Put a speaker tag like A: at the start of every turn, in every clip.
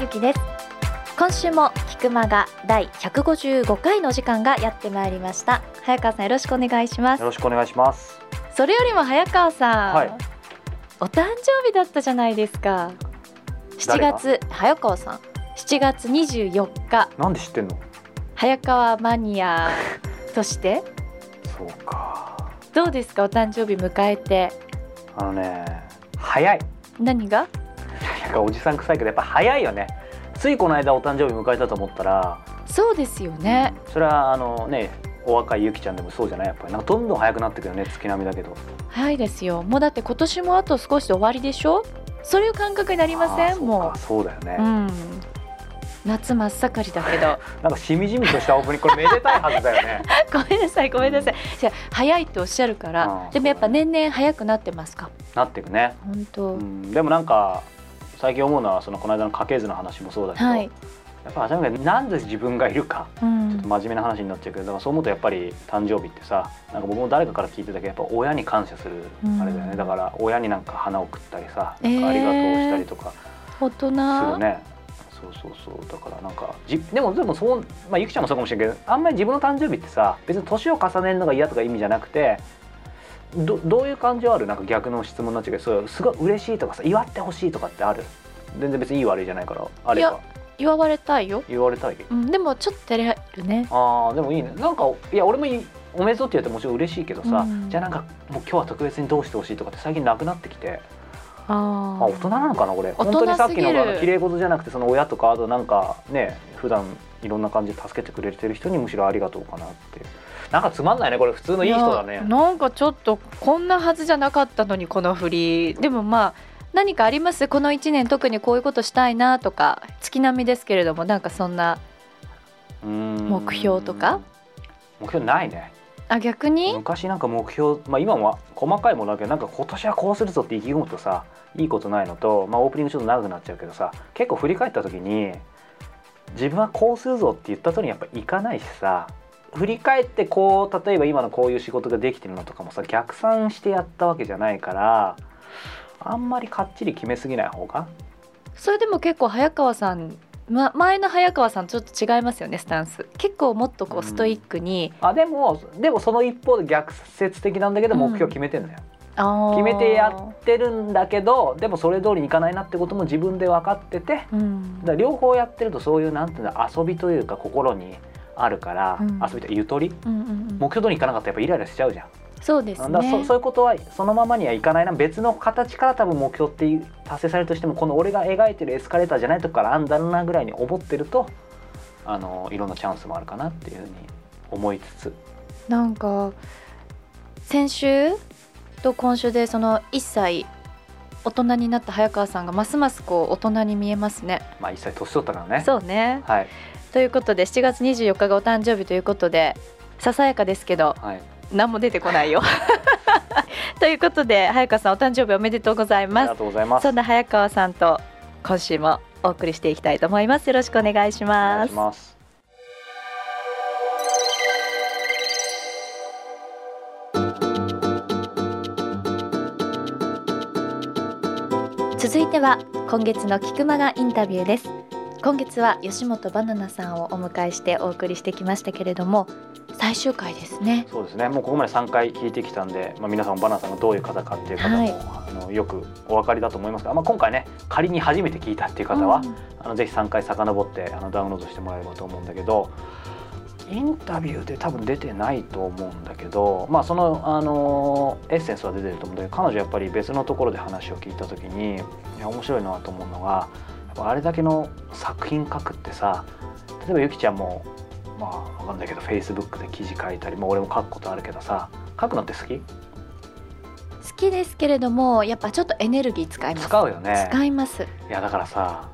A: ゆきです。今週も菊間が第155回の時間がやってまいりました。早川さんよろしくお願いします。
B: よろしくお願いします。
A: それよりも早川さん、
B: はい。
A: お誕生日だったじゃないですか。7
B: 誰が？
A: 月早川さん。7月24日。
B: なんで知ってんの？
A: 早川マニア として。
B: そうか。
A: どうですか？お誕生日迎えて。
B: あのね早い。
A: 何が？
B: なんかおじさん臭いけどやっぱ早いよね。ついこの間お誕生日迎えたと思ったら
A: そうですよね。
B: それはあのねお若いゆきちゃんでもそうじゃない？やっぱり。なんかどんどん早くなってくるよね月並みだけど。
A: 早いですよ。もうだって今年もあと少しで終わりでしょ？そういう感覚になりません？も
B: そうかそうだよね、
A: ううん。夏真っ盛りだけど。
B: なんかしみじみとしたオープニングこれめでたいはずだよね。
A: ごめんなさいごめんなさい。じゃあ早いっておっしゃるから。
B: うん
A: でもやっぱ年々早くなってますか？
B: なっていくね、
A: 本当、
B: うん、でもなんか最近思うのはそのこの間の家系図の話もそうだけど、
A: はい。
B: やっぱ初めてなんで自分がいるか
A: うん。
B: ちょっと真面目な話になっちゃうけどだからそう思うとやっぱり誕生日ってさなんか僕も誰かから聞いてたけどやっぱ親に感謝する
A: うん。
B: あれだよね、だから親になんか花を送ったりさ、
A: えー。
B: なんかありがとうしたりとか。
A: 大人？
B: するね。そうそうそう。だからなんかじでもでもそうまあゆきちゃんもそうかもしれんけどあんまり自分の誕生日ってさ別に年を重ねるのが嫌とか意味じゃなくてどどういう感情ある？なんか逆の質問になっちゃうけどそうすごい嬉しいとかさ祝ってほしいとかってある？全然別にいい悪いじゃないからあれ
A: いや
B: か
A: 祝われたいよ、
B: 言われたい？
A: うん、でもちょっと照れるね。
B: あーでもいいね。なんかいや俺もいいおめでとうって言ってもちろん嬉しいけどさ、
A: うん。
B: じゃあなんかもう今日は特別にどうしてほしいとかって最近なくなってきて。
A: あ
B: あ大人なのかなこれ。本当にさっきのあの綺麗事じゃなくてその親とかあとなんかね普段いろんな感じで助けてくれてる人にむしろありがとうかなって。いうなんかつまんないねこれ普通のいい人だね。
A: やなんかちょっとこんなはずじゃなかったのにこの振り。でもまあ何かあります？この1年特にこういうことしたいなとか月並みですけれどもなんかそんな目標とか？
B: 目標ないね。
A: あ逆に？
B: 昔なんか目標まあ今も細かいものだけどなんか今年はこうするぞって意気込むとさいいことないのとまあオープニングちょっと長くなっちゃうけどさ結構振り返った時に自分はこうするぞって言った通りにやっぱいかないしさ振り返ってこう例えば今のこういう仕事ができてるのとかもさ逆算してやったわけじゃないからあんまりかっちり決めすぎない方が？
A: それでも結構早川さん、ま、前の早川さんとちょっと違いますよねスタンス。結構もっとこ
B: う
A: うんストイックに、
B: あでもでもその一方で逆説的なんだけど
A: うん。
B: 目標決めてんだよ、
A: あー。
B: 決めてやってるんだけどでもそれ通りにいかないなってことも自分で分かってて
A: うん。
B: だ両方やってるとそういうなんていうんだ遊びというか心にあるから、
A: うん。
B: 遊びというゆとり？
A: うんうんうん。
B: 目標通りにいかなかったらやっぱイライラしちゃうじゃん、
A: そうですね。
B: だそそういうことはそのままにはいかないな。別の形から多分目標って達成されるとしてもこの俺が描いてるエスカレーターじゃないとこからあんだろうなぐらいに思ってるとあのいろんなチャンスもあるかなっていうふうに思いつつ。
A: なんか先週と今週でその1歳大人になった早川さんがますますこう大人に見えますね。
B: まあ一切年取ったからね。
A: そうね。
B: はい
A: ということで7月24日がお誕生日ということでささやかですけど
B: はい
A: 何も出てこないよ。ということで早川さんお誕生日おめでとうござい
B: ありが
A: ます。
B: とうございます
A: そんな早川さんと今週もお送りしていきたいと思います。よろしくお願いし
B: お願
A: ます
B: いし。ます
A: 続いては今月の菊間がインタビューです今月は吉本バナナさんをお迎えしてお送りしてきましたけれども最終回ですね。
B: そうですね。もうここまで3回聞いてきたんで、まあ、皆さんもバナナさんがどういう方かっていう方も、
A: はい。
B: あのよくお分かりだと思いますが、まあ、今回ね仮に初めて聞いたっていう方は、
A: うん。
B: あのぜひ3回遡ってあのダウンロードしてもらえればと思うんだけどインタビューで多分出てないと思うんだけど、まあ、その、あのエッセンスは出てると思うんだけど彼女やっぱり別のところで話を聞いた時にいや面白いなと思うのがあれだけの作品書くってさ例えばゆきちゃんもまあわかんないけどフェイスブックで記事書いたり、まあ、俺も書くことあるけどさ書くのって好き？
A: 好きですけれどもやっぱちょっとエネルギー使います。
B: 使うよね。
A: 使います、
B: いやだからさ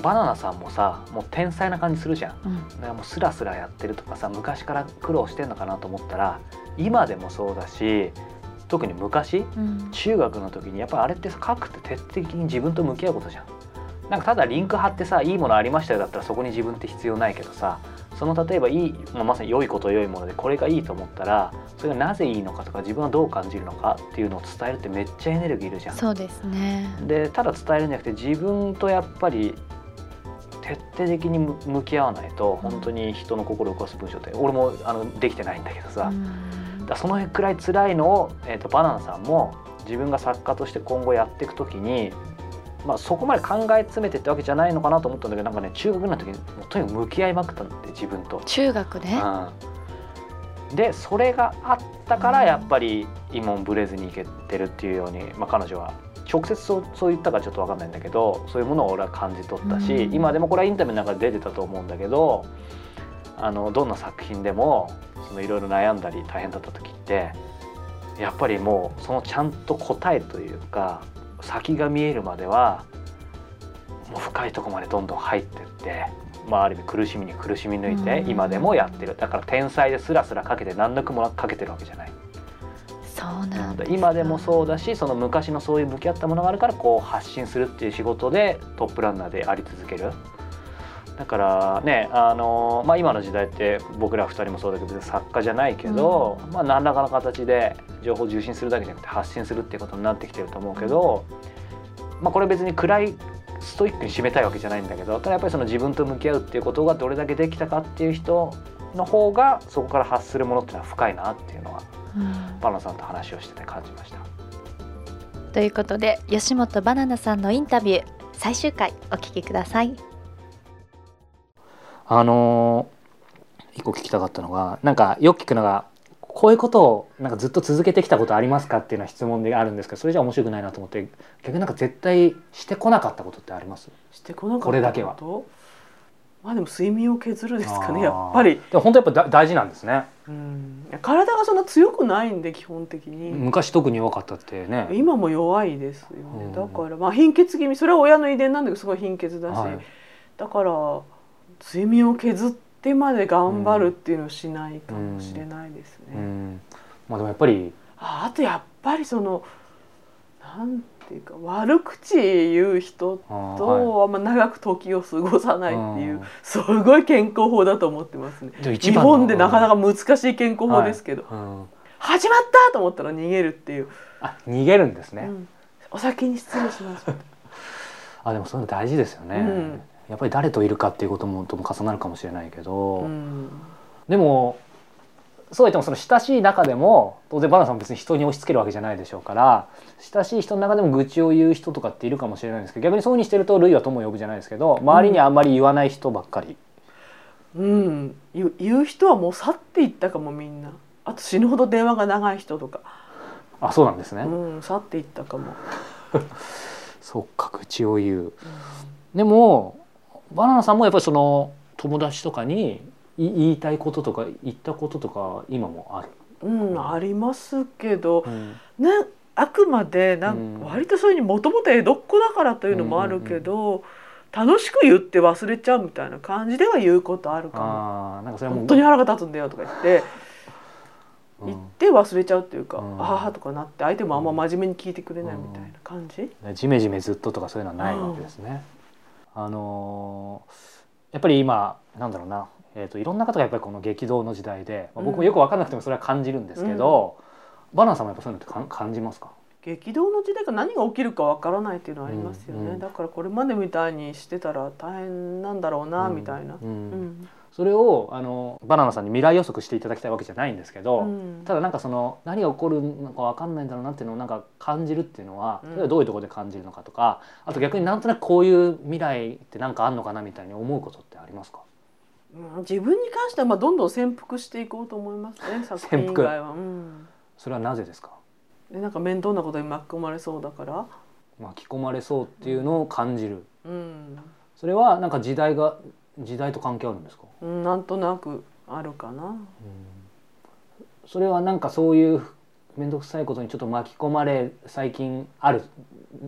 B: バナナさんもさもう天才な感じするじゃん。
A: うん。
B: だからもうスラスラやってるとかさ昔から苦労してんのかなと思ったら今でもそうだし特に昔
A: うん。
B: 中学の時にやっぱりあれってさ書くって徹底的に自分と向き合うことじゃんなんかただリンク貼ってさいいものありましたよだったらそこに自分って必要ないけどさその例えばいい、まあ、まさに良いこと良いものでこれがいいと思ったらそれがなぜいいのかとか自分はどう感じるのかっていうのを伝えるってめっちゃエネルギーいるじゃん。
A: そうですね。
B: でただ伝えるんじゃなくて自分とやっぱり徹底的に向向き合わないと本当に人の心を動かす文章って俺もあのできてないんだけどさ、
A: うん。
B: だそのくらい辛いのを、えー、とバナナさんも自分が作家として今後やっていくときに、まあ、そこまで考え詰めてってわけじゃないのかなと思ったんだけどなんかね中学の時にとにかく向き合いまくったんだって自分と。
A: 中学で
B: うん、でそれがあったからやっぱり今もブレずにいけてるっていうように、まあ、彼女は。直接そうそう言ったかちょっと分かんないんだけどそういうものを俺は感じ取ったし、
A: うん。
B: 今でもこれはインタビューの中で出てたと思うんだけどあのどんな作品でもそのいろいろ悩んだり大変だった時ってやっぱりもうそのちゃんと答えというか先が見えるまではもう深いところまでどんどん入ってって、まあ、ある意味苦しみに苦しみ抜いて
A: うん。
B: 今でもやってる。だから天才でスラスラかけて何の苦もなくかけてるわけじゃない。
A: そうなんだ
B: 今でもそうだしその昔のそういう向き合ったものがあるからこう発信するっていう仕事でトップランナーであり続けるだからねあの、まあ、今の時代って僕ら2人もそうだけど別に作家じゃないけど、まあ、何らかの形で情報を受信するだけじゃなくて発信するっていうことになってきてると思うけど、まあ、これ別に暗いストイックに締めたいわけじゃないんだけどただやっぱりその自分と向き合うっていうことがどれだけできたかっていう人の方がそこから発するものっていうのは深いなっていうのは
A: うん。
B: バナナさんと話をしてて感じました。
A: ということで吉本バナナさんのインタビュー最終回お聞きください
B: あのー一個聞きたかったのがなんかよく聞くのがこういうことをなんかずっと続けてきたことありますかっていうのは質問であるんですけどそれじゃ面白くないなと思って逆になんか絶対してこなかったことってあります？
C: してこなかった
B: これだけは。
C: まあでも睡眠を削るですかねやっぱり、
B: でも本当やっぱだ大事なんですね。
C: うん、体がそんな強くないんで基本的に、
B: 昔特に弱かったってね。
C: 今も弱いですよ
B: うん。
C: ねだからまあ貧血気味。それは親の遺伝なんだけどすごい貧血だし、
B: はい。
C: だから睡眠を削ってまで頑張るっていうのをしないかもしれないですね、
B: うん。まあでもやっぱり。
C: ああとやっぱりそのなんていうか悪口言う人とあんま長く時を過ごさないっていう、
B: うん。
C: すごい健康法だと思ってますね。日本でなかなか難しい健康法ですけど、
B: うん
C: 始まったと思ったら逃げるっていう、
B: あ逃げるんですね、
C: うん。お先に失礼します。
B: あでもそういうの大事ですよね、
C: うん
B: やっぱり誰といるかっていうこともとも重なるかもしれないけど、
C: うん。
B: でもそうは言ってもその親しい中でも当然バナナさんも別に人に押し付けるわけじゃないでしょうから親しい人の中でも愚痴を言う人とかっているかもしれないんですけど逆にそういうふうにしてると類は友を呼ぶじゃないですけど周りにあんまり言わない人ばっかり、
C: うん、言う言う人はもう去っていったかもみんな。あと死ぬほど電話が長い人とか、
B: あそうなんですね、
C: うん、去っていったかも。
B: そっか愚痴を言う。でもバナナさんもやっぱりその友達とかにい言いたいこととか言ったこととか今もある、
C: うん、ありますけど、
B: うん。
C: ね、あくまでなん
B: うん。
C: 割とそういうにもともと江戸っ子だからというのもあるけど、楽しく言って忘れちゃうみたいな感じでは言うことあるかも。
B: あーなんかそれは
C: 本当に腹が立つんだよとか言って
B: うん。
C: 言って忘れちゃうっていうか、
B: うん。
C: ああとかなって相手もあんま真面目に聞いてくれないみたいな感じ、
B: ジメジメずっととかそういうのはないわけですね。あのーやっぱり今なんだろうな、えー、といろんな方がやっぱりこの激動の時代で、まあ、僕もよく分かんなくてもそれは感じるんですけど、バナナさんもやっぱそういうのってかん感じますか？
C: 激動の時代が何が起きるかわからないっていうのはありますよね、
B: うん。うん
C: だからこれまでみたいにしてたら大変なんだろうな、みたいな。
B: うん。
C: うん
B: それをあのバナナさんに未来予測していただきたいわけじゃないんですけど、
C: うん。
B: ただなんかその何が起こるのか分かんないんだろうなっていうのをなんか感じるっていうのは、
C: うん。
B: どういうところで感じるのかとかあと逆になんとなくこういう未来ってなんかあんのかなみたいに思うことってありますか？
C: うん自分に関してはまあどんどん潜伏していこうと思いますね作品以外は。うん。
B: それはなぜですか？
C: でなんか面倒なことに巻き込まれそうだから、
B: 巻き込まれそうっていうのを感じる。
C: うん。
B: それはなんか時代が時代と関係あるんですか、
C: うん、なんとなくあるかな。
B: それはなんかそういう面倒くさいことにちょっと巻き込まれ最近ある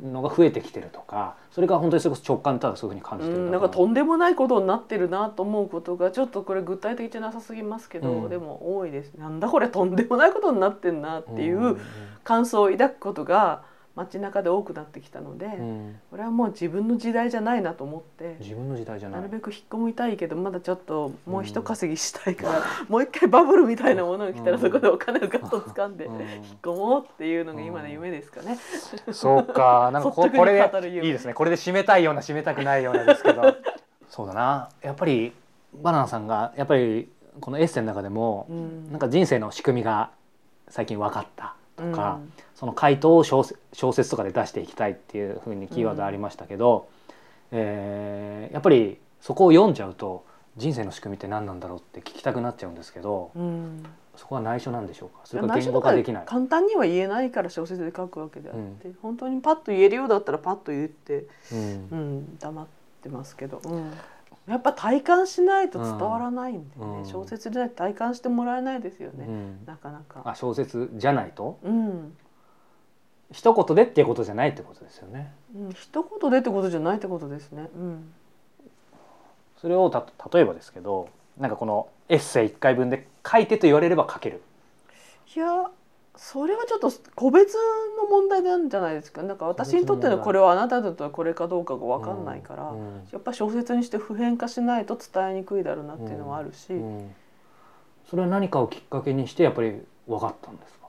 B: のが増えてきてるとかそれが本当にそれこそ直感ただそういうふうに感じてる
C: うん、なんかとんでもないことになってるなと思うことがちょっとこれ具体的じゃなさすぎますけど、
B: うん。
C: でも多いです。なんだこれとんでもないことになってんなっていう感想を抱くことが街中で多くなってきたので、
B: うん
C: これはもう自分の時代じゃないなと思って。
B: 自分の時代じゃな
C: ないるべく引っ込みたいけどまだちょっともう一稼ぎしたいから、もう一回バブルみたいなものが来たら
B: うん
C: そこでお金をガッと掴んで
B: うん
C: 引っ込もうっていうのが今の夢ですかね。
B: そうか、なんかここれでいいですね。これで締めたいような締めたくないようなですけど。そうだな。やっぱりバナナさんがやっぱりこのエッセイの中でも、
C: うん
B: なんか人生の仕組みが最近分かったとか、
C: うん
B: その回答を小説小説とかで出していきたいっていうふうにキーワードありましたけど、えーやっぱりそこを読んじゃうと人生の仕組みって何なんだろうって聞きたくなっちゃうんですけど、
C: うん。
B: そこは内緒なんでしょうか？それか言語化できない。
C: 簡単には言えないから小説で書くわけであって、本当にパッと言えるようだったらパッと言って、
B: うん。
C: うん、黙ってますけど、うん、やっぱ体感しないと伝わらないんでね、
B: うん。
C: 小説で体感してもらえないですよね、
B: うん。
C: なかなか。
B: あ小説じゃないと？
C: うん
B: 一言でっていうことじゃないってことですよね。
C: うん、一言でってことじゃないってことですね。うん。
B: それをた例えばですけどなんかこのエッセイ1回分で書いてと言われれば書ける。
C: いやそれはちょっと個別の問題なんじゃないですか。なんか私にとってのこれはあなたにとってはこれかどうかが分かんないから、
B: うん
C: やっぱ小説にして普遍化しないと伝えにくいだろうなっていうのはあるし、
B: うん。それは何かをきっかけにしてやっぱり分かったんですか？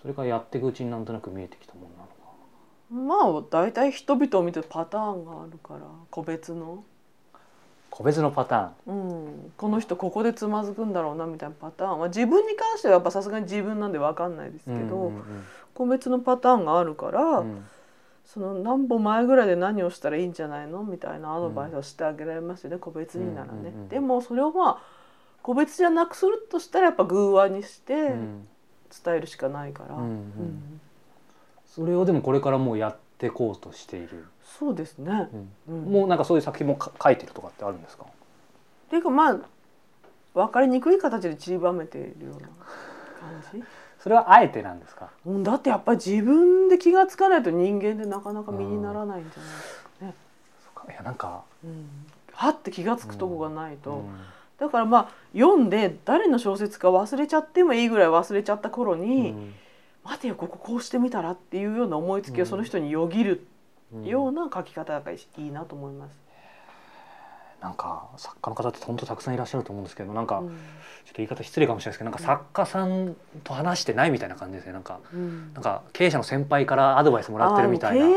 B: それからやっていくうちになんとなく見えてきたものなのか。
C: まあ大体人々を見てパターンがあるから個別の、
B: 個別のパターン。
C: うん、この人ここでつまずくんだろうなみたいなパターンは自分に関してはやっぱさすがに自分なんで分かんないですけど、
B: うんうん
C: 個別のパターンがあるから。
B: うん。
C: その何歩前ぐらいで何をしたらいいんじゃないのみたいなアドバイスをしてあげられますよね、個別にならね、
B: うんうんうん。
C: でもそれをまあ個別じゃなくするとしたらやっぱ偶話にして
B: うん
C: 伝えるしかないから、
B: うんうん。
C: うん。
B: それをでもこれからもうやっていこうとしている、
C: そうですね、うん。
B: もうなんかそういう作品もか書いてるとかってあるんですか？
C: っていうかまあ分かりにくい形で散りばめているような感じ、
B: それはあえてなんですか？
C: うん、だってやっぱり自分で気が付かないと人間でなかなか身にならないんじゃないですかね。
B: そっか。いやなんか、
C: うん、はって気が付くとこがないと、
B: うん
C: だからまあ読んで誰の小説か忘れちゃってもいいぐらい忘れちゃった頃に、
B: うん。
C: 待てよこここうしてみたらっていうような思いつきをその人によぎる
B: うん
C: ような書き方がいいなと思います。
B: なんか作家の方って本当たくさんいらっしゃると思うんですけどなんか、
C: うん。
B: ちょっと言い方失礼かもしれないですけどなんか作家さんと話してないみたいな感じですね。なんか
C: うん。
B: なんか経営者の先輩からアドバイスもらってるみたいな。
C: 経営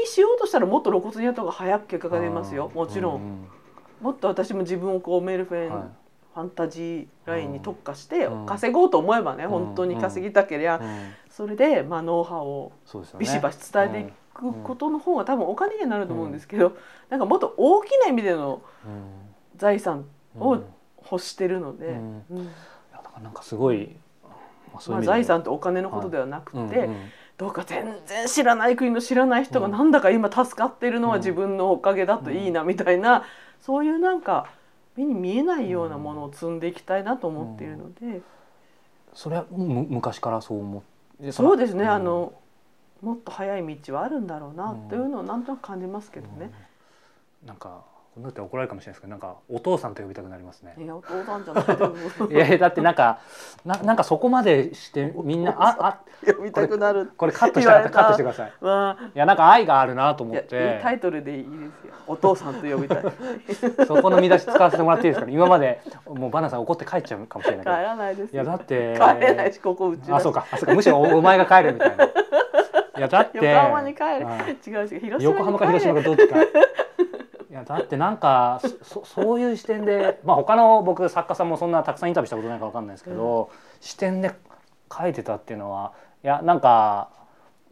C: にしようとしたらもっと露骨にやった方が早く結果が出ますよ。もちろん、
B: ん
C: もっと私も自分をこうメルフェン、
B: はい。
C: ファンタジーラインに特化して
B: うん。
C: 稼ごうと思えばね、
B: ん。
C: 本当に稼ぎたけりゃ、
B: うん。
C: それで、まあ、ノウハウをビシバシ伝えていくことの方が多分お金にはなると思うんですけど、なんかもっと大きな意味での財産を
B: うん。うん
C: 欲してるので、
B: なんかすごい、まあ、そう
C: まあ、
B: いう意味で
C: 財産ってお金のことではなくて、
B: うんうん
C: どうか全然知らない国の知らない人がなんだか今助かっているのは自分のおかげだといいなみたいな、そういうなんか目に見えないようなものを積んでいきたいなと思っているので、
B: それはむ昔からそう思って
C: そうですね、
B: ん。
C: あのもっと早い道はあるんだろうなというのをなんとなく感じますけどね。
B: うん。なんかこんなって怒られるかもしれないですけどなんかお父さんと呼びたくなりますね。
C: いやお父さんじゃない。でも
B: いやだってなんかななんかそこまでしてみんなああ
C: 読みたくなる。
B: これカットしたらカットしてください。
C: まあ。
B: いやなんか愛があるなと思って。
C: タイトルでいいですよ。お父さんと呼びたい。
B: そこの見出し使わせてもらっていいですか？ね今までもうバナさん怒って帰っちゃうかもしれない
C: 帰らないですよ。
B: いやだって
C: 帰れないしここうち
B: あそうか。あそうか。むしろおお前が帰るみたいな。いやだって
C: 横浜に帰る。
B: はい
C: 違う違う。広島に帰る。
B: 横浜か広島かどっちかいやだってなんかそ そういう視点でまあ他の僕作家さんもそんなたくさんインタビューしたことないからわかんないですけど、視点で書いてたっていうのはいやなんか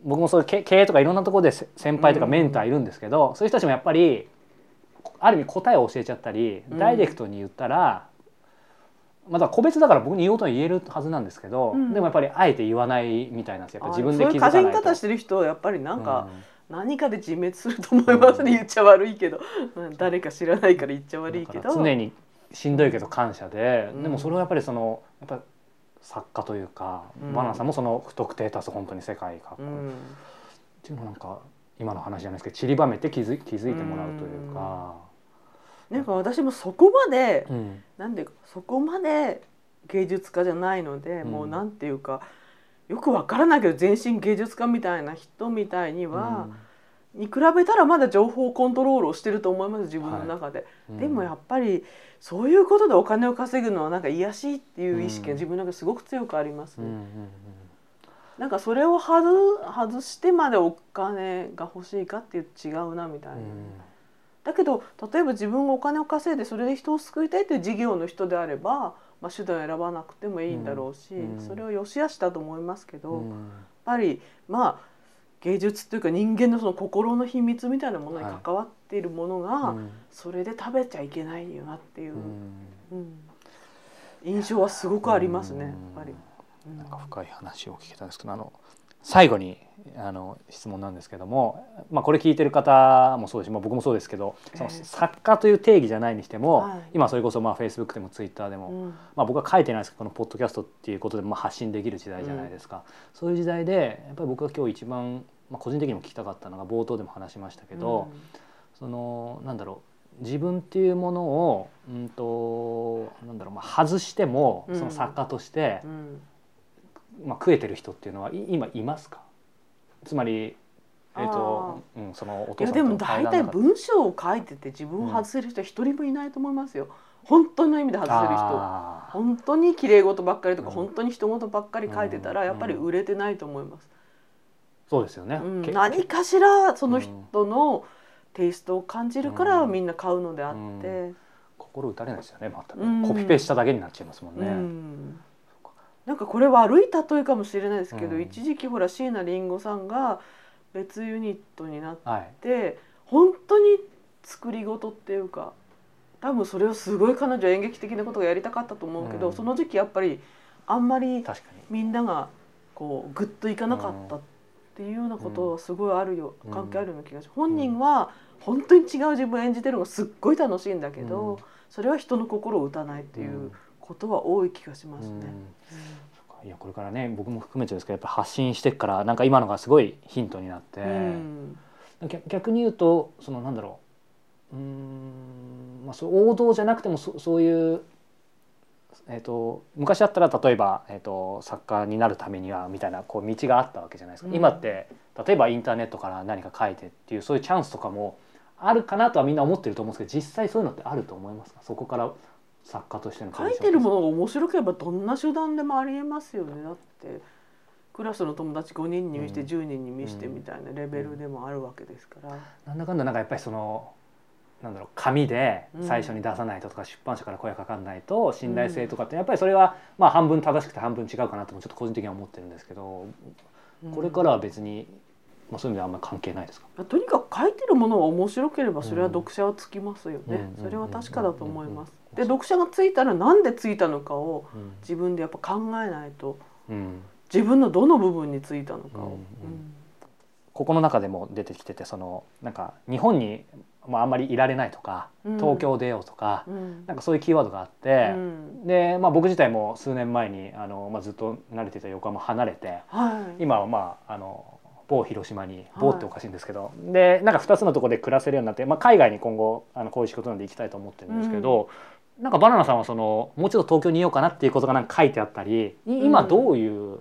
B: 僕もそういう経経営とかいろんなところでせ先輩とかメンターいるんですけど、そういう人たちもやっぱりある意味答えを教えちゃったり
C: うん。
B: ダイレクトに言ったら、まだ個別だから僕に言おうとは言えるはずなんですけど、
C: うん。
B: でもやっぱりあえて言わないみたいなんですよ。やっぱ自分で気づかないと。
C: 稼ぎ方してる人はやっぱりなんか
B: うん
C: 何かで自滅すると思いますね、言っちゃ悪いけど、う。ん誰か知らないから言っちゃ悪いけ
B: だ
C: ど
B: 常にしんどいけど感謝で、
C: うん。
B: でもそれはやっぱりそのやっぱ作家というか、
C: うん。
B: バナナさんもその不特定多数本当に世界が、っ
C: うん。
B: ていうのをなんか今の話じゃないですけど散りばめて気づ気づいてもらうというか、
C: なんか私もそこまで、
B: うん。
C: なんでそこまで芸術家じゃないので、
B: うん。
C: もうなんていうかよくわからないけど全身芸術家みたいな人みたいには、に比べたらまだ情報コントロールをしてると思います自分の中で。
B: うん
C: でもやっぱりそういうことでお金を稼ぐのはなんか癒やしいっていう意識
B: うん
C: が自分の中ですごく強くありますね。
B: うんうんうん
C: なんかそれを外外してまでお金が欲しいかっていうと違うなみたいな。だけど例えば自分がお金を稼いでそれで人を救いたいという事業の人であれば、まあ、手段を選ばなくてもいいんだろうし、
B: うん
C: それを良し悪しだと思いますけど、やっ
B: うん
C: ぱりまあ芸術っていうか人間のその心の秘密みたいなものに関わっているものが、
B: うん。
C: それで食べちゃいけないよなっていう、印象はすごくありますね、やっぱり。うん。
B: なんか深い話を聞けたんですけどあの最後にあの質問なんですけども、まあ、これ聞いてる方もそうですし、まあ、僕もそうですけどその
C: ええ。
B: 作家という定義じゃないにしても、
C: はい。
B: 今それこそまあ Facebook でも Twitter でも、
C: うん。
B: まあ、僕は書いてないですけどこのポッドキャストっていうことでまあ発信できる時代じゃないですか、そういう時代でやっぱり僕が今日一番、まあ、個人的にも聞きたかったのが冒頭でも話しましたけど、そのなんだろう自分っていうものを、うんとなんだろうまあ、外しても
C: うん。
B: その作家として、
C: うん
B: まあ、食えてる人っていうのはい今いますか？つまり、えーとうん、そのお
C: いやでも
B: 父さんとの
C: 大体文章を書いてて自分を外せる人は一人もいないと思いますよ。本当の意味で外せる人。本当に綺麗事ばっかりとか、
B: うん。
C: 本当に人事ばっかり書いてたら
B: うん。
C: やっぱり売れてないと思います。
B: そうですよね、
C: うん。
B: け
C: 何かしらその人のテイストを感じるから
B: うん。
C: みんな買うのであって、
B: 心打たれないですよね全く、
C: うん。
B: コピペしただけになっちゃいますもん
C: う
B: ね、
C: んなんかこれ悪い例えかもしれないですけど、
B: うん。
C: 一時期ほら椎名林檎さんが別ユニットになっ
B: はい。
C: て本当に作り事っていうか多分それをすごい彼女は演劇的なことがやりたかったと思うけど、
B: うん。
C: その時期やっぱりあんまりみんながこうグッといかなかったっていうようなことはすごいあるよ、
B: うん。
C: 関係あるような気がします。本人は本当に違う自分を演じてるのがすっごい楽しいんだけど、
B: うん。
C: それは人の心を打たないっていうことは多い気がしますね。
B: うんいやこれからね僕も含めてですけどやっぱ発信してっからなんか今のがすごいヒントになって、
C: うん。
B: 逆逆に言うとそのなんだろう。うーん、まあ、そう王道じゃなくてもそそういう、えー、と昔だったら例えば、えー、と作家になるためにはみたいなこう道があったわけじゃないですか、
C: うん。
B: 今って例えばインターネットから何か書いてっていうそういうチャンスとかもあるかなとはみんな思ってると思うんですけど実際そういうのってあると思いますか？そこから作家としての
C: 書いてるものが面白ければどんな手段でもありえますよね。だってクラスの友達5人に見して
B: うん。
C: 10人に見してみたいなレベルでもあるわけですから。
B: なんだかんだなんかやっぱりそのなんだろう紙で
C: うん。
B: 最初に出さないととか、出版社から声かかんないと信頼性とかってやっぱりそれはまあ半分正しくて半分違うかなともちょっと個人的には思ってるんですけど、これからは別に、まあ、そういう意味ではあんまり関係ないですか、
C: まあとにかく書いてるものが面白ければそれは読者はつきますよね、
B: うん
C: それは確かだと思います。
B: うん
C: で読者がついたらなんでついたのかを
B: うん。
C: 自分でやっぱ考えないと
B: うん。
C: 自分のどの部分についたのかを。
B: うん
C: うん。
B: ここの中でも出てきててそのなんか日本に、まあ、あんまりいられないとか
C: うん。
B: 東京出ようとか、
C: うん。
B: なんかそういうキーワードがあって
C: う、ん。
B: で、まあ、僕自体も数年前にあの、まあ、ずっと慣れていた横浜離れて
C: はい。
B: 今はまああの某広島に某っておかしいんですけど、でなんか2つのところで暮らせるようになって、まあ、海外に今後あのこういう仕事なんで行きたいと思ってるんですけど、なんかバナナさんはそのもうちょっと東京にいようかなっていうことがなんか書いてあったりい今どういう、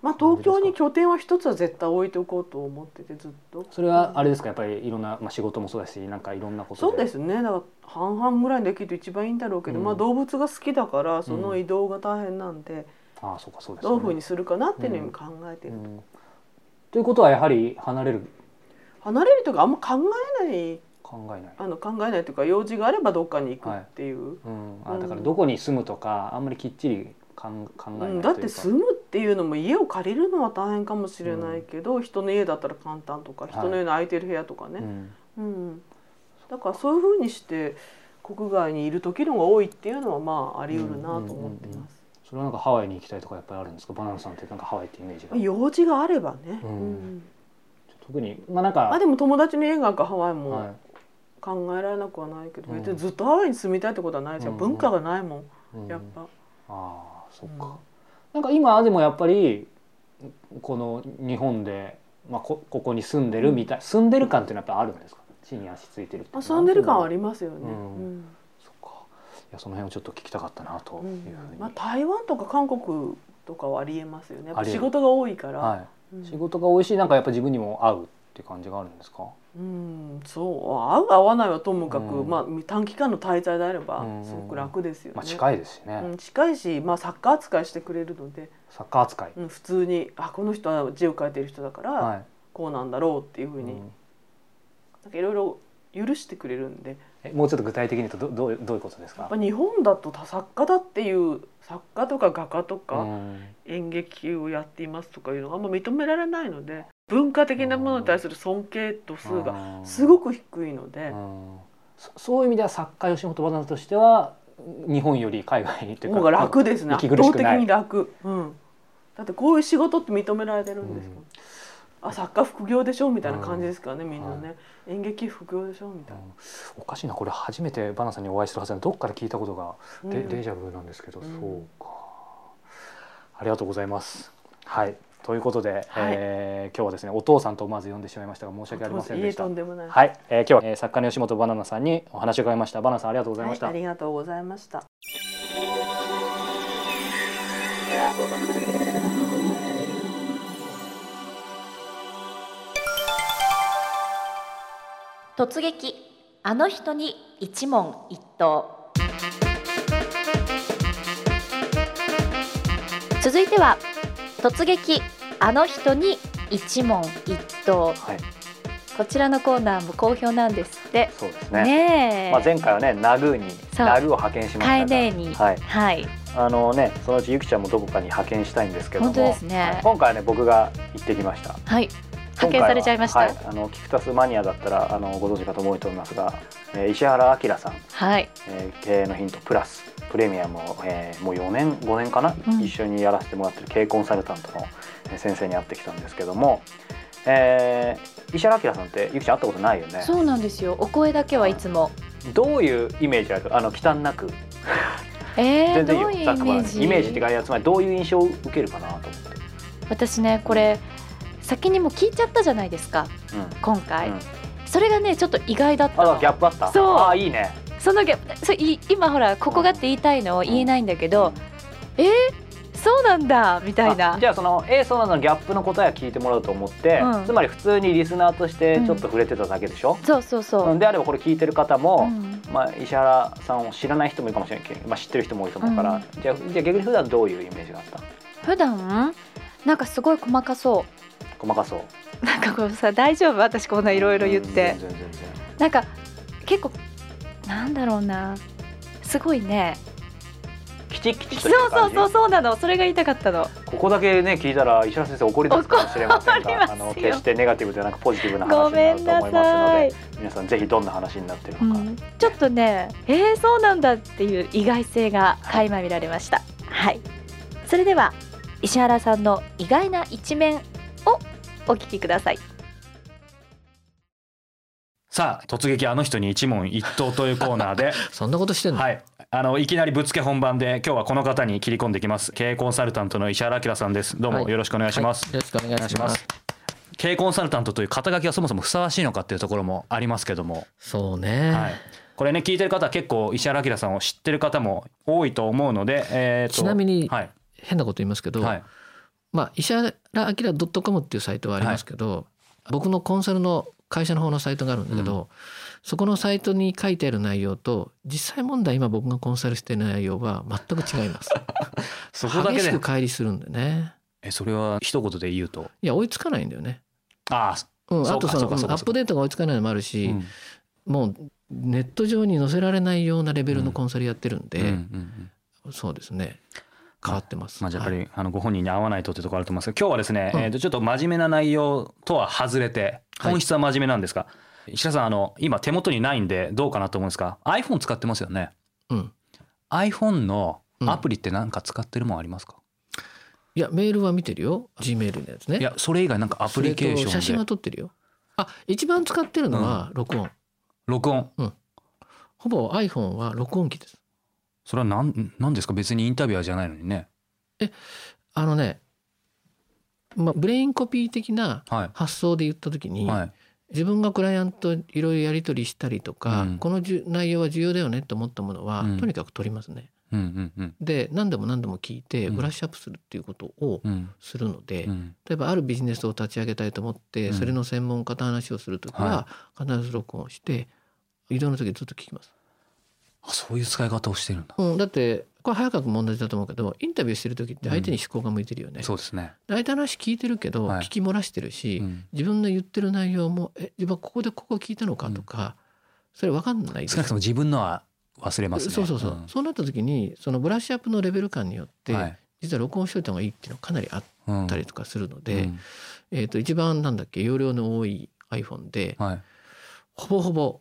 C: まあ、東京に拠点は一つは絶対置いておこうと思っててずっと。
B: それはあれですか？やっぱりいろんな、まあ、仕事もそうだしなんかいろんなこと
C: そうですね。だから半々ぐらいにできると一番いいんだろうけど、
B: うん。
C: まあ動物が好きだからその移動が大変なんで、
B: ああそうかそうです
C: どういうふうにするかなっていうのを今考えてる、
B: うん。ということはやはり離れる？
C: 離れるとかあんま考えない
B: 考えない、
C: あの考えないというか用事があればどっかに行くっていう、
B: うん、あだからどこに住むとかあんまりきっちり考考えないう。
C: ん。だって住むっていうのも家を借りるのは大変かもしれないけど、人の家だったら簡単とか人の家の空いてる部屋とかね、
B: うん。
C: うん。だからそういうふうにして国外にいる時の方が多いっていうのはまああり得るなと思ってます。
B: それはなんかハワイに行きたいとかやっぱりあるんですか？バナナさんってなんかハワイってイメージが、
C: 用事があればね、
B: うん。
C: うん。
B: 特にまあなんか
C: あでも友達の家があるからハワイ
B: は
C: も考えられなくはないけど、
B: うん。
C: 別にずっとハワイに住みたいってことはないじゃん、
B: うん。
C: 文化がないもんやっぱ、
B: ああそっ
C: うん。
B: か、なんか今でもやっぱりこの日本で、まあ、こここに住んでるみたい、住んでる感っていうのはやっぱあるんですか？地に足ついてるっていうのは。
C: 遊んでる感はありますよね、
B: うん
C: うん。
B: そっか。いやその辺をちょっと聞きたかったなというふうに、
C: うん。まあ、台湾とか韓国とかはありえますよね。仕事が多いから、
B: は
C: うん。
B: い、仕事が美味しいなんかやっぱ自分にも合うっていう感じがあるんですか？
C: うんそう合う合わないはともかく、
B: うん。
C: まあ短期間の滞在であれば
B: うん。
C: すごく楽ですよね、
B: まあ近いですしね、
C: うん、近いし、まあ、サッカー扱いしてくれるので、
B: サッカー扱い、
C: うん、普通にあこの人は字を書いてる人だから、
B: はい。
C: こうなんだろうっていうふうに、
B: うん。
C: なんかいろいろ許してくれるんで。
B: えもうちょっと具体的に言うとどどうどういうことですか？
C: やっぱ日本だと作家だっていう作家とか画家とか、
B: うん。
C: 演劇をやっていますとかいうのがあんま認められないので文化的なものに対する尊敬度数がすごく低いので、
B: うんそそういう意味では作家吉本バナナとしては日本より海外というか
C: 楽ですね。圧倒的に楽、うん、だってこういう仕事って認められてるんですもん、
B: うん。
C: あ作家副業でしょみたいな感じですからね、みんなね、演劇副業でしょみたいな、
B: おかしいなこれ初めてバナナさんにお会いするはずなのどっから聞いたことがデ,、
C: うん。
B: デジャブなんですけど、
C: うん。
B: そうか。ありがとうございます。はいということで、
C: はい。
B: えー今日はですねお父さんとまず呼んでしまいましたが申し訳ありませんでした。
C: とんでもない、
B: はい、えー今日は、えー作家の吉本バナナさんにお話を伺いました。バナナさんありがとうございました、
C: はい、ありがとうございました。
A: 突撃あの人に一問一答。続いては突撃あの人に一問一答。
B: はい。
A: こちらのコーナーも好評なんですって。
B: そうですね。まあ、前回はねナグーにナグーを派遣しましたが
A: に。
B: はい、
A: はい。
B: あのねそのうちゆきちゃんもどこかに派遣したいんですけども
A: 本当ですね。
B: はい。今回はね僕が行ってきました。
A: はい。派遣されちゃいました？
B: ははい、あのキクタスマニアだったらあのご存知かと思うと思いますが、えー石原明さん、
A: はい。
B: えー経営のヒントプラスプレミアムを、えーもう4年5年かな、
A: うん。
B: 一緒にやらせてもらってる経営コンサルタントのえー先生に会ってきたんですけども、えー石原明さんってゆきちゃん会ったことないよね？
A: そうなんですよ。お声だけはいつも。
B: どういうイメージある？あの忌憚なく。
A: えー、
B: 全然いいよ。
A: どういうイメージ？
B: イメージっていうつまりどういう印象を受けるかなと思って、
A: 私ねこれ先にも聞いちゃったじゃないですか。
B: うん。
A: 今回、
B: うん。
A: それがねちょっと意外だった
B: あ
A: の
B: ギャップあった？
A: そう。
B: あいいね
A: そのギャップそうい今ほらここがって言いたいのを言えないんだけど、えー、そうなんだみたい
B: あ
A: な
B: じゃあその A そうなのギャップの答えは聞いてもらうと思って、
A: うん。
B: つまり普通にリスナーとしてちょっと触れてただけでしょ、
A: そうそうそう、
B: うんであればこれ聞いてる方も、
A: うん。
B: まあ、石原さんを知らない人もいるかもしれない。けど、まあ、知ってる人も多いと思うから、
A: うん。
B: じゃあじゃあ逆に普段どういうイメージがあった？
A: 普段なんかすごい細かそ
B: 細かそう。
A: うなんかこうさ大丈夫？私こんないろいろ言って。
B: うん全然全然。
A: なんか結構なんだろうな。すごいね。
B: きちっきちっ
A: そうそうそうそうなの。それが言いたかったの。
B: ここだけね聞いたら石原先生怒り出すかもしれませんがあの決してネガティブではなくポジティブな話
A: ご
B: になると思いますので、皆さんぜひどんな話になってるのか、
A: うん、ちょっとねえー、そうなんだっていう意外性が垣間見られました。はい。それでは石原さんの意外な一面をお聞きください
D: さあ突撃あの人に一問一答というコーナーで。
E: そんなことしてんの、
D: はい。あのいきなりぶつけ本番で今日はこの方に切り込んできます。経営コンサルタントの石原明さんです。どう
E: はい。
D: もよろしくお願いします、
E: はい。よろしくお願いします。
D: 経営コンサルタントという肩書きがそもそもふさわしいのかっていうところもありますけども、
E: そうね、
D: はい、これね聞いてる方は結構石原明さんを知ってる方も多いと思うので、えーと
E: ちなみに
D: はい。
E: 変なこと言いますけど、
D: はい。
E: まあ石原明 .com っていうサイトはありますけど、僕のコンサルの会社の方のサイトがあるんだけど、そこのサイトに書いてある内容と実際問題今僕がコンサルしている内容は全く違います。
D: そこだけで
E: 激しく乖離するんでね。
D: えそれは一言で言うと？
E: いや追いつかないんだよね。
D: あ
E: うん、
D: そうか
E: あとそのアップデートが追いつかないのもある
D: あ、
E: し、
D: うん。
E: もうネット上に載せられないようなレベルのコンサルやってるんで、
D: うんうんうん。
E: そうですね変わってます。
D: まあ、じゃあやっぱ
E: はい
D: り、あのご本人に合わないとってところあると思いますけど今日はですね、
E: うん。
D: えー、とちょっと真面目な内容とは外れて
E: はい。
D: 本質は真面目なんですが、石田さんあの今手元にないんでどうかなと思うんですが iPhone 使ってますよね。
E: うん、
D: iPhone のアプリって何か使ってるもんありますか、
E: いやメールは見てるよ。G メールのやつね。
D: いやそれ以外なんかアプリケーシ
E: それと写真は撮ってるよ。あ一番使ってるのは録音、
D: 録音。
E: ほぼ iPhone は録音機です
D: それは何何ですか？別にインタビュアーじゃないのにね。
E: あのね、まあ、ブレインコピー的な
D: はい。
E: 発想で言った時に、
D: はい。
E: 自分がクライアントいろいろやり取りしたりとか、
D: うん。
E: このじゅ内容は重要だよねと思ったものは、
D: うん。
E: とにかく取りますね。
B: うんうんうん。
E: で何でも何でも聞いて
B: うん。
E: ブラッシュアップするっていうことを
B: うん。
E: するので、
B: うん。
E: 例えばあるビジネスを立ち上げたいと思って、
B: うん。
E: それの専門家と話をする時は必ず録音して移動の時ずっと聞きます、
B: あそういう使い方をしてるんだ。
E: うん、だってこれ早川君も同じだと思うけどインタビューしてる時って相手に思考が向いてるよね、
B: そうですね。
E: 相手の話聞いてるけど
B: はい。
E: 聞き漏らしてるし、
B: うん。
E: 自分の言ってる内容もえ自分はここでここ聞いたのかとか、それ分かんないです。
B: 少なくとも自分のは忘れますね。
E: そうそうそう、そう。なった時にそのブラッシュアップのレベル感によって、
B: はい。
E: 実は録音しといた方がいいっていうのがかなりあっ
B: うん
E: たりとかするので、
B: うん。
E: えー、と一番なんだっけ容量の多い iPhone で
B: はい。
E: ほぼほぼ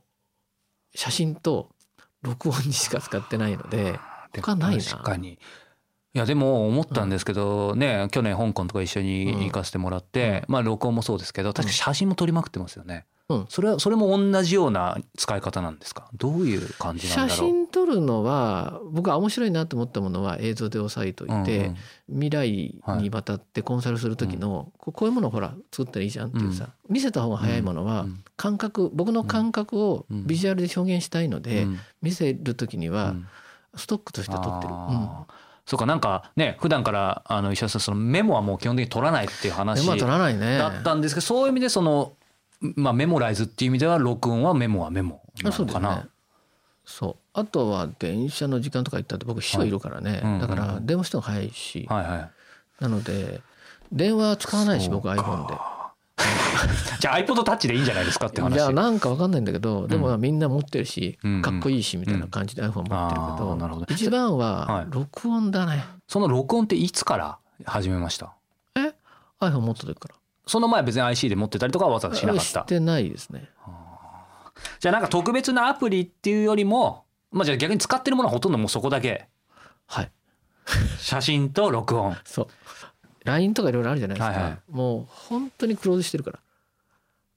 E: 写真と録音にしか使ってないので
B: で
E: 他ないな
B: 確かに。いやでも思ったんですけど、ね去年香港とか一緒に行かせてもらって、まあ録音もそうですけど確かに写真も撮りまくってますよね。
E: うん。
B: それはそれも同じような使い方なんですか？どういう感じなん
E: 写
B: だろう？
E: 真撮るのは僕は面白いなと思ったものは映像で押さえといて、
B: うんうん。
E: 未来にわたってコンサルする時の、ここういうものをほら作ったらいいじゃんっていうさ、見せた方が早いものは
B: うん
E: 感覚僕の感覚を
B: うん。
E: ビジュアルで表現したいので、
B: うん。
E: 見せる時には
B: うん。
E: ストックとして撮ってる。
B: そうかなんかね普段からあの石田さんそのメモはもう基本的に取らないっていう話
E: メモは取らないね。
B: だったんですけどそういう意味でそのまあメモライズっていう意味では録音はメモはメモなのかな。。
E: そうあとは電車の時間とか行ったって僕秘書いるからね、
B: はいうん
E: だから電話しても早いし、
B: はいはい。
E: なので電話使わないし僕 iPhone で。
B: じゃあ iPod タッチでいいんじゃないですかって話。
E: いやなんかわかんないんだけどでもみんな持ってるし、
B: うん
E: かっこいいしみたいな感じで iPhone 持ってるけ
B: あ
E: ど,、
B: るほど
E: 一番
B: は
E: はい録音だね。
B: その録音っていつから始めました？
E: え？iPhone 持った時から。
B: その前は別に IC で持ってたりとかはわざわざしなかっ。
E: したてないですね。
B: じゃあなんか特別なアプリっていうよりも、まあじゃあ逆に使ってるものはほとんどもうそこだけ。
E: はい
B: 写真と録音。
E: そう LINE とかいろいろあるじゃないですか、
B: はいはい
E: もう本当にクローズしてるから、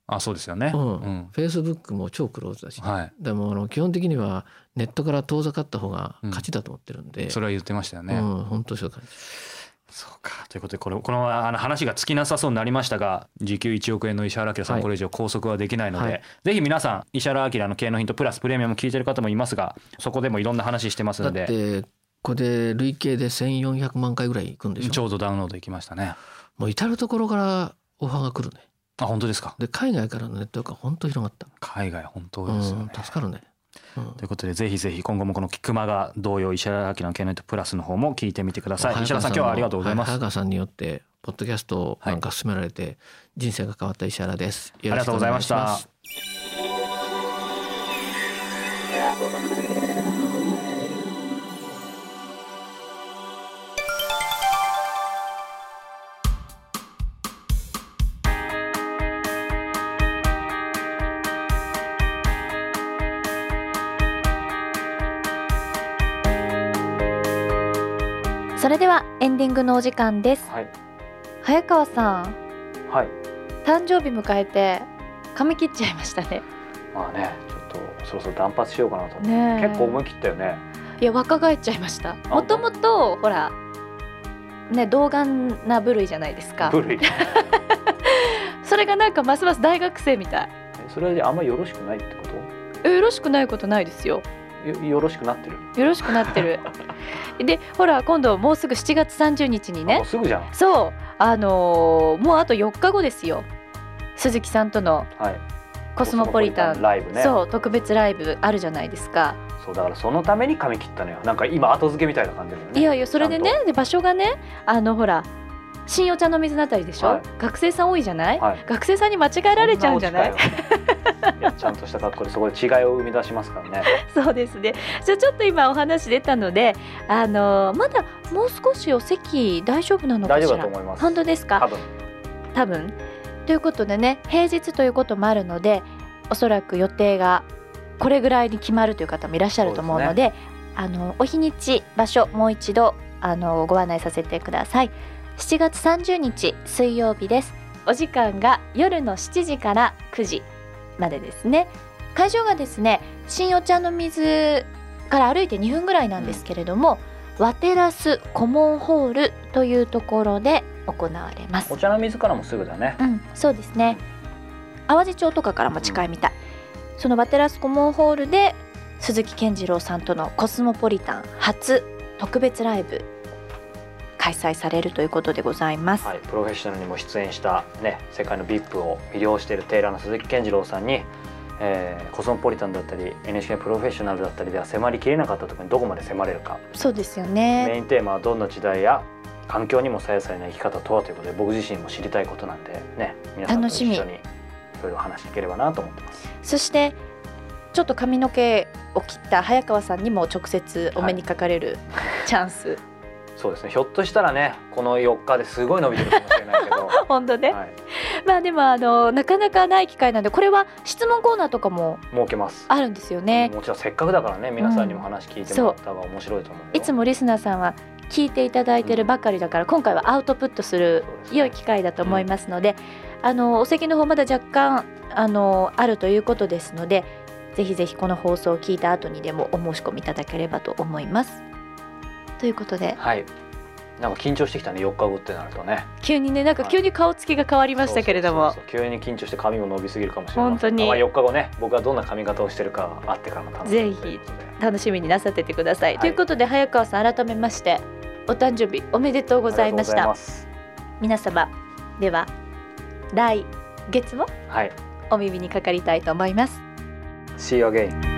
B: あ、そうですよね。
E: うん
B: うん。
E: Facebook も超クローズだし、
B: はい。
E: でもあの基本的にはネットから遠ざかった方が勝ちだと思ってるんで、
B: それは言ってましたよね。
E: うん、本当そう感じ。
B: そうか。ということでこれこのあの話が尽きなさそうになりましたが時給1億円の石原明さん、
E: はい。
B: これ以上拘束はできないので、
E: はい。
B: ぜひ皆さん石原明の経営のヒントプラスプレミアム聞いてる方もいますがそこでもいろんな話してます
E: だ
B: ので
E: ってこれで累計で1400万回ぐらいいくんでしょ？
B: ちょうどダウンロードいきましたね。
E: もう至る所からオファーが来るね。
B: あ本当ですか？
E: で海外からのネットワークが本当広がった、
B: 海外本当
E: う
B: ですよね。
E: ん、助かるね、うん。
B: ということでぜひぜひ今後もこの熊が同様石原明の経営のヒントプラスの方も聞いてみてください。石原さん今日はありがとうございます、
E: 早川さんによってポッドキャストをなんか進められて人生が変わった石原です。
B: ありがとうございました
A: それではエンディングのお時間です。
F: はい。
A: 早川さん
F: はい。
A: 誕生日迎えて髪切っちゃいましたね。
F: まあねちょっとそろそろ断髪しようかなと思って、
A: ねえ。
F: 結構思い切ったよね。
A: いや若返っちゃいました。もともとほらね童顔な部類じゃないですか。
F: 部類。
A: それがなんかますます大学生みたい。
F: それであんまりよろしくないってこ
A: えよろしくないことないですよ。
F: とよよろしくなってる、
A: よろしくなってる。でほら今度もうすぐ7月30日にね。
F: うすぐじゃん。
A: そう。あのーもうあと4日後ですよ。鈴木さんとの
F: はい。
A: コスモポリタン。
F: ライブね。
A: そう特別ライブあるじゃないですか、
F: そうだからそのために髪切ったのよ。なんか今後付けみたいな感じだよね。
A: いやいやそれでねで場所がねあのほら新お茶の水のあたりでしょ、
F: はい。
A: 学生さん多いじゃない、
F: はい。
A: 学生さんに間違えられちゃうんじゃない？
F: ちゃんとした格好でそこで違いを生み出しますからね。
A: そうですね。じゃあちょっと今お話出たのであのまだもう少しお席大丈夫なのか
F: 大丈
A: しら
F: 夫だと思います。
A: 本当ですか？
F: 多分。
A: 多分。ということでね平日ということもあるのでおそらく予定がこれぐらいに決まるという方もいらっしゃると思うのであのお日にち場所もう一度あのご案内させてください7月30日水曜日ですお時間が夜の7時から9時までですね会場がですね新お茶の水から歩いて2分ぐらいなんですけれども、ワテラスコモンホールというところで行われます
F: お茶の水からもすぐだね
A: うん、そうですね。淡路町とかからも近いみたい。そのバテラスコモンホールで鈴木健次郎さんとのコスモポリタン初特別ライブ開催されるということでございます。
B: はい、プロフェッショナルにも出演したね世界の VIP を魅了しているテイラーの鈴木健次郎さんに、えーコスモポリタンだったり NHK プロフェッショナルだったりでは迫りきれなかったところにどこまで迫れるか
A: そうですよ
B: メ
A: ね。
B: インテーマはどんな時代や環境にも左右されない生き方とはということで僕自身も知りたいことなんでね皆さんと一緒にいろいろ話していければなと思ってます。
A: そしてちょっと髪の毛を切った早川さんにも直接お目にかかれるチャンス。
B: そうですね。ひょっとしたらねこの4日ですごい伸びてるかもしれないけど、
A: 本当ね。
B: はい、
A: まあでもあのなかなかない機会なんでこれは質問コーナーとかも
B: 設けます。
A: あるんですよね。
B: もちろんせっかくだからね皆さんにも話聞いてもらった方が面白いと思うよ、
A: いつもリスナーさんは聞いていただいてるばかりだから今回はアウトプットする良い機会だと思いますので、あのお席の方まだ若干あのあるということですのでぜひぜひこの放送を聞いた後にでもお申し込みいただければと思います。ということで。
B: はい。なんか緊張してきたね4日後ってなるとね。
A: 急にねなんか急に顔つきが変わりましたけれども。
B: 急に緊張して髪も伸びすぎるかもしれない
A: 本当に。
B: まあ、4日後ね僕がどんな髪型をしてるか会ってからも楽しみ
A: ぜひ楽しみになさっててください。
B: はい。
A: ということで早川さん改めましてお誕生日おめでとうございました。皆様。では来月も
B: はい。
A: お耳にかかりたいと思います。
B: See you again